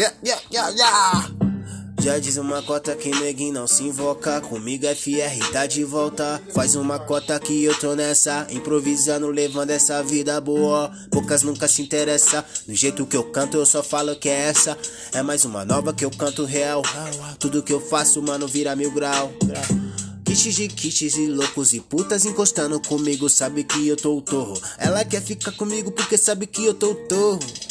Yeah, yeah, yeah, yeah. Já diz uma cota que neguinho não se invoca. Comigo FR tá de volta. Faz uma cota que eu tô nessa. Improvisando, levando essa vida boa. Poucas nunca se interessa. Do jeito que eu canto eu só falo que é essa. É mais uma nova que eu canto real. Tudo que eu faço mano vira mil grau. Kits de kits e loucos e putas encostando comigo. Sabe que eu tô o torro. Ela quer ficar comigo porque sabe que eu tô o torro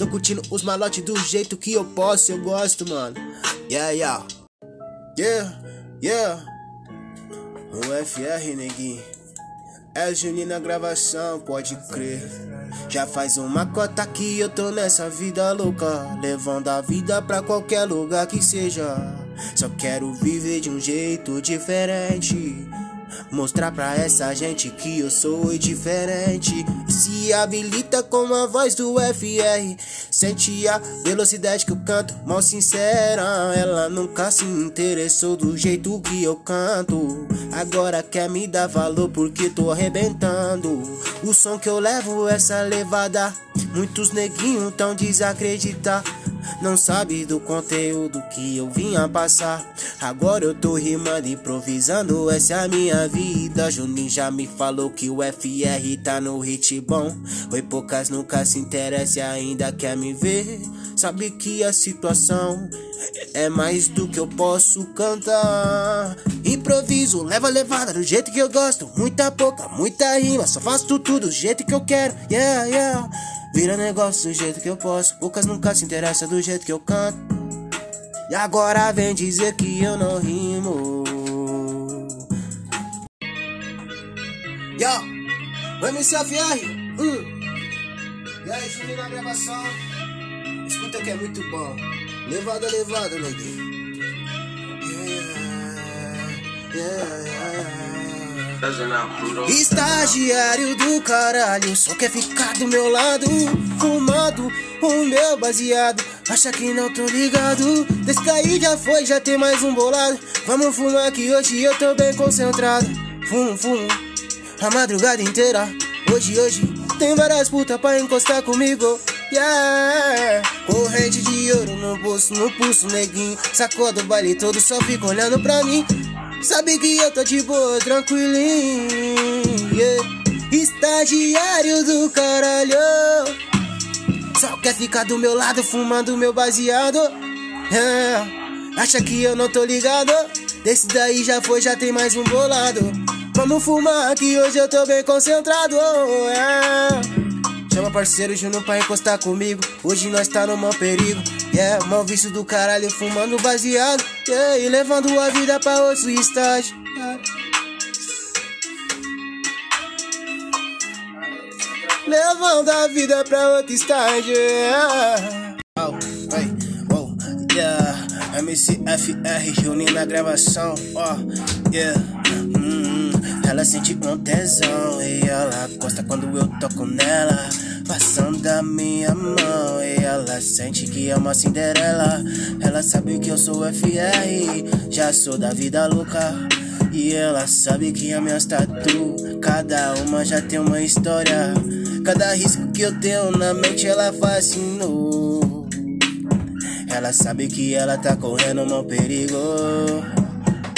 Tô curtindo os malotes do jeito que eu posso, eu gosto, mano. Yeah, yeah. Yeah, yeah. O FR, neguinho. É Juninho na gravação, pode crer. Já faz uma cota que eu tô nessa vida louca. Levando a vida pra qualquer lugar que seja. Só quero viver de um jeito diferente. Mostrar pra essa gente que eu sou diferente. Se habilita com a voz do FR. Sente a velocidade que eu canto, mal sincera. Ela nunca se interessou do jeito que eu canto. Agora quer me dar valor porque tô arrebentando. O som que eu levo, essa levada. Muitos neguinhos tão desacreditar. Não sabe do conteúdo que eu vinha passar. Agora eu tô rimando, improvisando, essa é a minha vida. Juninho já me falou que o FR tá no hit bom. Oi, poucas nunca se interessa e ainda quer me ver. Sabe que a situação é mais do que eu posso cantar. Improviso, leva levada do jeito que eu gosto. Muita pouca, muita rima, só faço tudo do jeito que eu quero. Yeah, yeah. Vira negócio do jeito que eu posso. Poucas nunca se interessa do jeito que eu canto. E agora vem dizer que eu não rimo. Yo, MCFR. Hum. E aí, Juninho na gravação. Escuta que é muito bom. Levada, levada, neguinho. Yeah, yeah, yeah. Estagiário do caralho, só quer ficar do meu lado, fumado o meu baseado. Acha que não tô ligado? Desse daí já foi, já tem mais um bolado. Vamos fumar que hoje eu tô bem concentrado. Fumo, fumo, a madrugada inteira. Hoje, hoje, tem várias putas pra encostar comigo. Yeah. Corrente de ouro no bolso, no pulso, neguinho. Sacou do baile todo, só fica olhando pra mim. Sabe que eu tô de boa, tranquilinho. Yeah. Estagiário do caralho. Só quer ficar do meu lado fumando meu baseado. Yeah. Acha que eu não tô ligado? Desse daí já foi, já tem mais um bolado. Vamos fumar que hoje eu tô bem concentrado. Yeah. Chama parceiro Júnior pra encostar comigo. Hoje nós tá no maior perigo. Yeah, mal vício do caralho, fumando baseado. Yeah, e levando a vida pra outro estágio. Levando a vida pra outro estágio. Yeah. Oh, hey, oh, yeah. MCFR reunindo na gravação. Oh, yeah. Hum, ela sente um tesão e ela gosta quando eu toco nela. Passando a minha mão e ela sente que é uma Cinderela. Ela sabe que eu sou FR, já sou da vida louca. E ela sabe que a minha tatu, cada uma já tem uma história. Cada risco que eu tenho na mente ela fascinou. Ela sabe que ela tá correndo um perigo.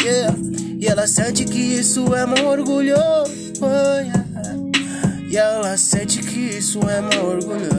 Yeah. E ela sente que isso é meu orgulho. Oh, yeah. E ela sente que isso é meu orgulho.